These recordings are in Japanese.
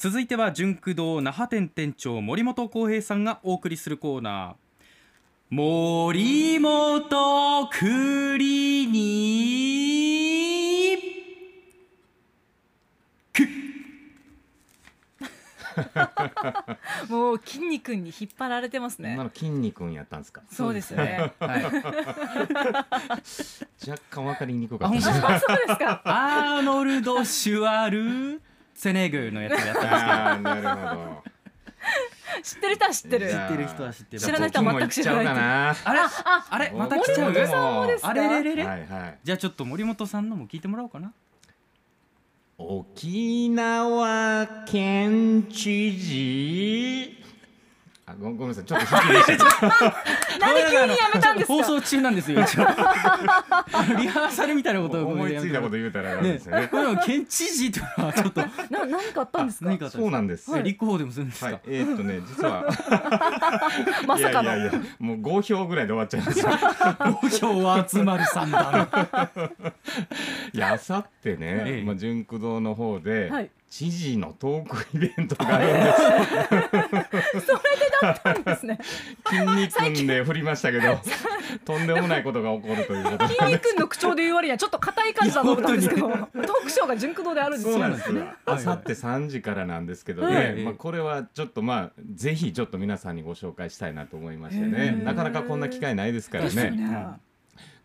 続いては純駆堂那覇店店長森本浩平さんがお送りするコーナー。森本クリニックもう筋肉に引っ張られてますね。今の筋肉やったんですか？そうですね。はい、若干わかりにくかった。あそうですか。アーノルド・シュワルツェネグのやつをやってまあーなるほど。知ってる人は知ってる。知ってる人は知ってる。知らない人は全く知らないあれあれまた来ちゃう森本さんもですか？あれれれれ、はいはい。じゃあちょっと森本さんのも聞いてもらおうかな。沖縄県知事？あごごめんなさい。ちょっと引きでした。なんで急にやめたんですか？放送中なんですよ。リハーサルみたいなことを思いついたこと言うたらなんねですよね。こ県知事とはちょっと。な何かあったんですか？何かそうなんです。え立候補でもするんですか、はい、えーっとね実は。まさかの。いやいやいやもう5票ぐらいで終わっちゃいますよ投票は集まる三段いやあさってね、ええまあ、純駆堂の方で、はい知事のトークイベントがあるんです。そうですね。筋肉んで振りましたけどとんでもないことが起こるということで筋肉の口調で言う割にはちょっと硬い感じだと思ったんですけどトークショーが純駆動であるんですよそうなんです。よ。はいあさって3時からなんですけどはね、い。まあ、これはちょっとまあぜひちょっと皆さんにご紹介したいなと思いましてへねー。なかなかこんな機会ないですからね。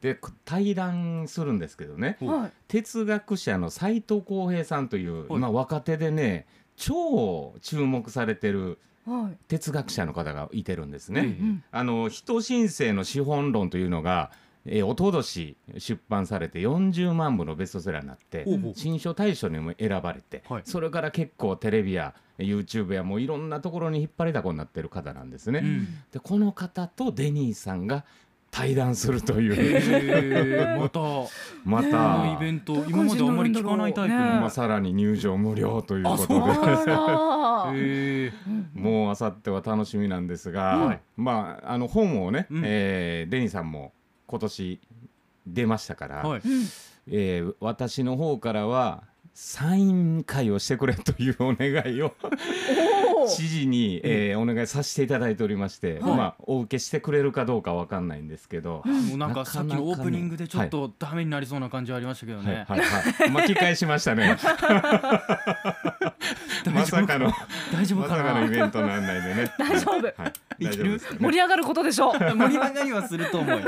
ねで対談するんですけどね。はい。哲学者の斉藤浩平さんというはい。今若手でね超注目されてるはい。哲学者の方がいてるんですね。あの人申請の資本論というのが、えー、おととし出版されて40万部のベストセラーになって新書大賞にも選ばれて、はい。それから結構テレビや YouTube やもういろんなところに引っ張りだこになってる方なんですね。うん。でこの方とデニーさんが対談するという、えー、また。また、イベント今まであんまり聞かないタイプの、ねまあ、さらに入場無料というこあそうとで。もうあさっては楽しみなんですが、はい。まああの本をね、うん。えーデニーさんも今年出ましたから、はい。うん。えー私の方からはサイン会をしてくれというお願いを 知事に、えーお願いさせていただいておりまして、はい。まあお受けしてくれるかどうかわかんないんですけど、もうなんかさっきのオープニングでちょっはとダメになりそうな感じはありましたけどはいね、はいはい。巻き返しましたね。まさかの大丈夫かまさかのイなベントの案内でね。大丈夫。はい、大丈夫盛り上がることでしょう。盛り上がりはすると思うよ。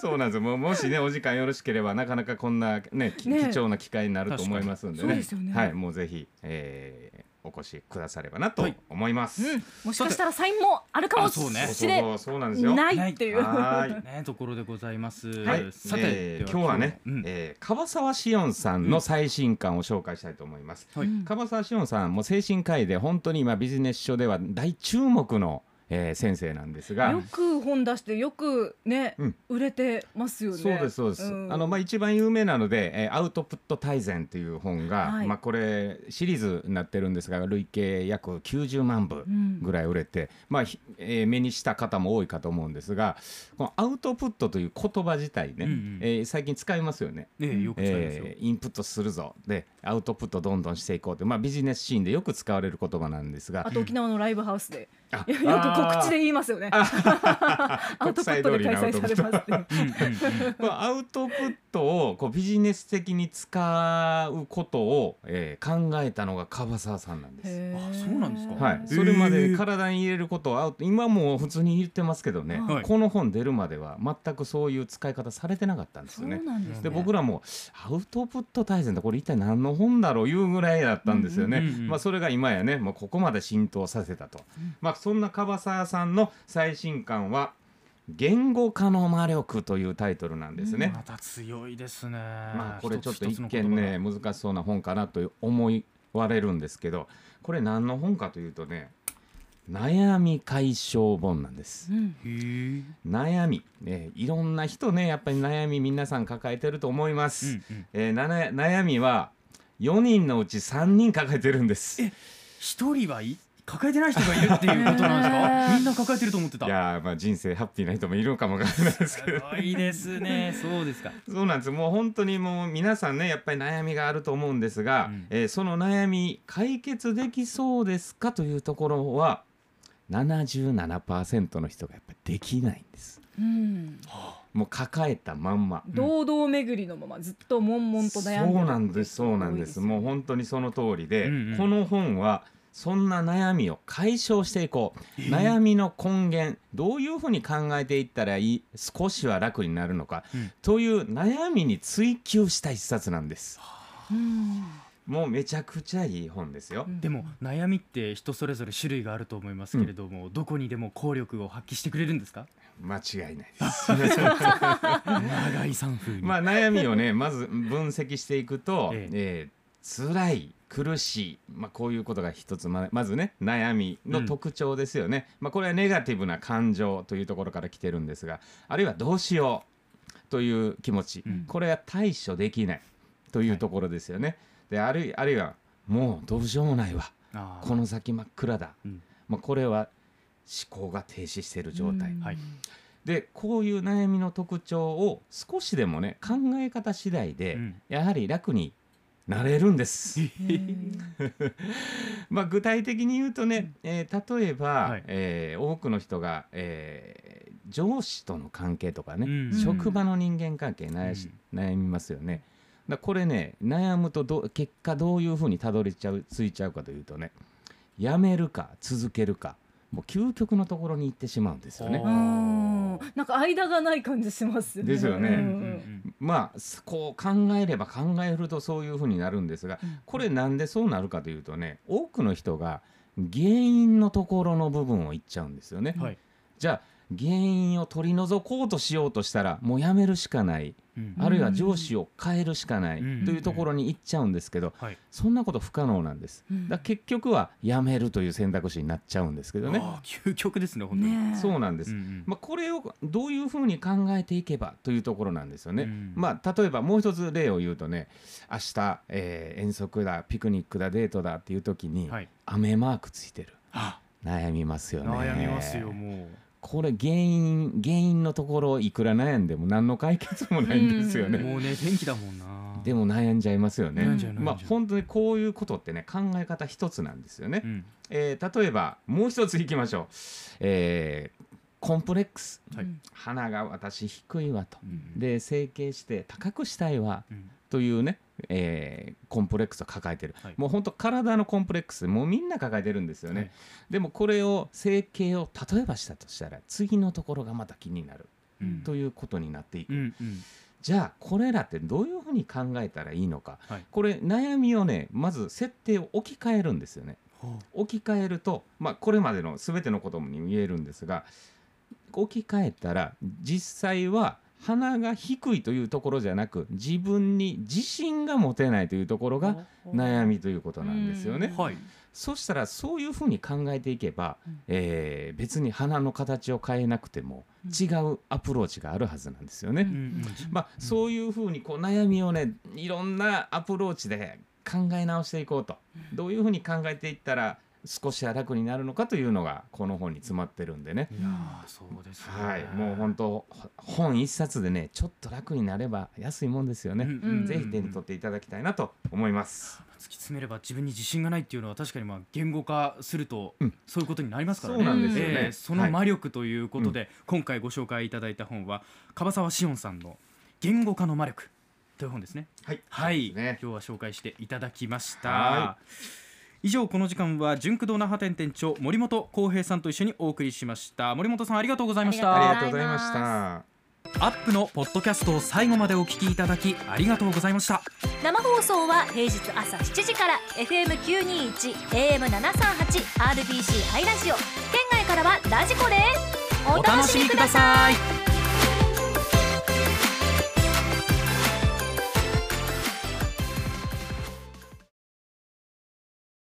そうなんですよ。もうもしねお時間よろしければなかなかこんなねきね貴重な機会になると思いますんでね。ね。はいもうぜひ、えーお越しくださればなとはい。思います、うん。もしかしたらサインもあるかもしれなんですよ。ないっていう。はーい。ねところでございます、はい、さて、えーで今日はね、うん。えー樺沢志音さんの最新刊を紹介したいと思います。はい。うん樺沢志音さんも精神科医で本当に今ビジネス書では大注目の、えー先生なんですが。よく本出してよくね、うん。売れてますよね。そうですそうです、ん。あのまあ一番有名なので、えーアウトプット大全という本が、はい。まあこれシリーズになってるんですが累計約90万部うん。ぐらい売れて、まあ、ひえー目にした方も多いかと思うんですがこのアウトプットという言葉自体ね、うんうん。えー最近使いますよね。ねよく使いますよ、えーインプットするぞ。でアウトプットどんどんしていこうって、まあ、ビジネスシーンでよく使われる言葉なんですが。あと沖縄のライブハウスで、あよく告知で言いますよね。アウトプットで開催されますって。うんうんうんまあアウトプットをこうビジネス的に使うことを、えー考えたのが樺沢さんなんです。あそうなんですかはい、ーそれまで体に入れることをアウト今もう普通に言ってますけどね、はいこの本出るまでは全くそういう使い方されてなかったんですそうよね。なんですね。で僕らもアウトプット大全ってこれ一体何の本だろういうぐらいだったんですよね。うんうんうんうんまあそれが今やねもうここまで浸透させたと。うんまあそんな樺沢さんの最新刊は言語化の魔力というタイトルなんですね。また強いですね。まあこれちょっと一見ね難しそうな本かなと思われるんですけどこれ何の本かというとね悩み解消本なんです。うん。悩み、ね、いろんな人ねやっぱり悩み皆さん抱えてると思います、うんうん。えーなな悩みは4人のうち3人抱えてるんです。え一人はい？抱えてない人がいるっていうことなんですへか ー。みんな抱えてると思ってた。いやーまあ人生ハッピーな人もいるのかもわからないですけど。すごいですね。そうですか。そうなんです。もう本当にもう皆さんねやっぱり悩みがあると思うんですが、うん。えーその悩み解決できそうですかというところは77%の人がやっぱりできないんです。うん。もう抱えたまんま。堂々巡りのままずっと悶々と悩んでるそうなんですそうなんです。もう本当にその通りで、うんうん。この本はそんな悩みを解消していこう、悩みの根源どういうふうに考えていったらいい少しは楽になるのか、うん。という悩みに追求した一冊なんです。うん。もうめちゃくちゃいい本ですよ、でも悩みって人それぞれ種類があると思いますけれども、どこにでも効力を発揮してくれるんですか？間違いないです。長井さん風に、まあ悩みをねまず分析していくと、え。えー辛い苦しい、まあ、こういうことが一つままずね悩みの特徴ですよね、まあ、これはネガティブな感情というところから来てるんですがあるいはどうしようという気持ち、うん。これは対処できないというところですよね、であるいあるいはもうどうしようもないわ。この先真っ暗だ、うん。まあ、これは思考が停止している状態、うん。はい。でこういう悩みの特徴を少しでもね考え方次第で、うん。やはり楽になれるんです。うん まあ具体的に言うとね、えー例えば、はい。えー多くの人が、えー上司との関係とかね、うん。職場の人間関係悩し、悩みますよね。だこれね悩むとど結果どういうふうにたどりちゃうついちゃうかというとねやめるか続けるかもう究極のところに行ってしまうんですよねなんか間がない感じしますですよね。うんうん。うんまあすこう考えれば考えるとそういうふうになるんですがうん。これなんでそうなるかというとね多くの人が原因のところの部分を言っちゃうんですよね。はい。じゃあ原因を取り除こうとしようとしたらもうやめるしかない。うん。あるいは上司を変えるしかない。うん。というところに行っちゃうんですけどはい。そんなこと不可能なんです。うん。だ結局はやめるという選択肢になっちゃうんですけどね。究極ですね本当に、ねえ。そうなんです。うんうん。まあ、これをどういうふうに考えていけばというところなんですよね。うん。まあ、例えばもう一つ例を言うとね明日、えー遠足だピクニックだデートだっていう時に、はい。雨マークついてる。あ。悩みますよね。悩みますよもうこれ原因原因のところいくら悩んでも何の解決もないんですよね、もうね天気だもんな。でも悩んじゃいますよね、まあ本当にこういうことってね考え方一つなんですよね、うん。えー例えばもう一ついきましょう、えーコンプレックス。はい。鼻が私低いわと。うん。で整形して高くしたいわうん。というね、えーコンプレックスを抱えてる、はい。もう本当体のコンプレックスもうみんな抱えてるんですよね、はい。でもこれを整形を例えばしたとしたら次のところがまた気になる。うん。ということになっていく、うんうん。じゃあこれらってどういうふうに考えたらいいのか。はい。これ悩みをねまず設定を置き換えるんですよね。ほ置き換えると、まあ、これまでの全てのことに言えるんですが置き換えたら実際は鼻が低いというところじゃなく自分に自信が持てないというところが悩みということなんですよね。うはい。そしたらそういうふうに考えていけば、うん。えー別に鼻の形を変えなくても違うアプローチがあるはずなんですよね。まあ、そういうふうにこう悩みをねいろんなアプローチで考え直していこうと。どういうふうに考えていったら少しは楽になるのかというのがこの本に詰まってるんでね。いやーそうですねはい、もう本当本一冊でねちょっと楽になれば安いもんですよね。うんうんぜひ手に取っていただきたいなと思います。突き詰めれば自分に自信がないっていうのは確かにまあ言語化するとうんそういうことになりますからね。そうなんですよねえーそのはい魔力ということで、今回ご紹介いただいた本は樺沢志音さんの言語化の魔力という本ですね。はい、はい、ね今日は紹介していただきましたは。以上この時間は純駆動那覇店店長森本浩平さんと一緒にお送りしました。森本さんありがとうございました。ありがとうございました。アップのポッドキャストを最後までお聞きいただきありがとうございました。生放送は平日朝7時から FM921 AM738 RBC ハイラジオ。県外からはラジコですお楽しみください